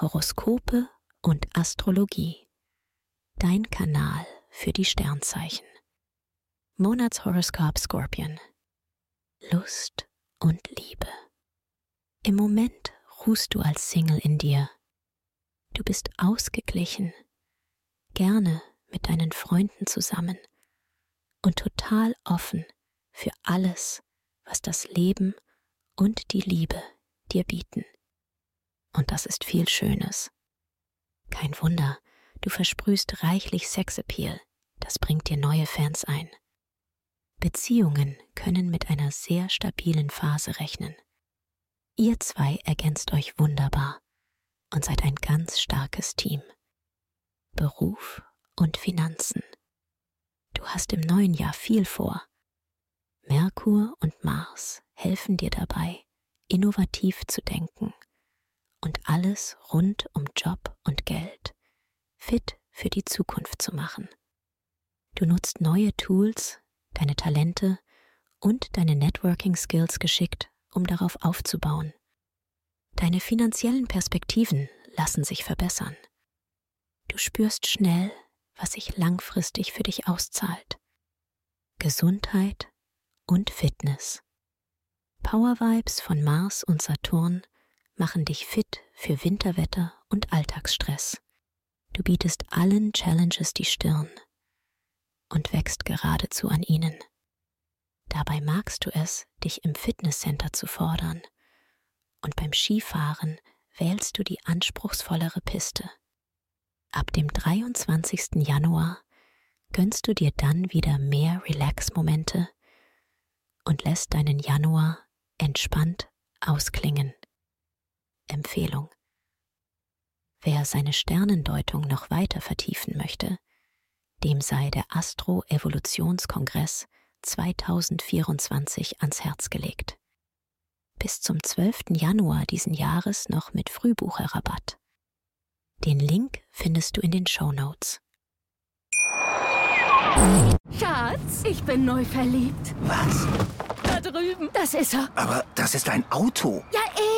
Horoskope und Astrologie. Dein Kanal für die Sternzeichen. Monatshoroskop Scorpion. Lust und Liebe. Im Moment ruhst du als Single in dir. Du bist ausgeglichen, gerne mit deinen Freunden zusammen und total offen für alles, was das Leben und die Liebe dir bieten. Und das ist viel Schönes. Kein Wunder, du versprühst reichlich Sexappeal, das bringt dir neue Fans ein. Beziehungen können mit einer sehr stabilen Phase rechnen. Ihr zwei ergänzt euch wunderbar und seid ein ganz starkes Team. Beruf und Finanzen. Du hast im neuen Jahr viel vor. Merkur und Mars helfen dir dabei, innovativ zu denken und alles rund um Job und Geld fit für die Zukunft zu machen. Du nutzt neue Tools, deine Talente und deine Networking-Skills geschickt, um darauf aufzubauen. Deine finanziellen Perspektiven lassen sich verbessern. Du spürst schnell, was sich langfristig für dich auszahlt. Gesundheit und Fitness. Power Vibes von Mars und Saturn machen dich fit für Winterwetter und Alltagsstress. Du bietest allen Challenges die Stirn und wächst geradezu an ihnen. Dabei magst du es, dich im Fitnesscenter zu fordern, und beim Skifahren wählst du die anspruchsvollere Piste. Ab dem 23. Januar gönnst du dir dann wieder mehr Relax-Momente und lässt deinen Januar entspannt ausklingen. Empfehlung. Wer seine Sternendeutung noch weiter vertiefen möchte, dem sei der Astro-Evolutionskongress 2024 ans Herz gelegt. Bis zum 12. Januar diesen Jahres noch mit Frühbucherrabatt. Den Link findest du in den Show Notes. Schatz, ich bin neu verliebt. Was? Da drüben. Das ist er. Aber das ist ein Auto. Ja, eben.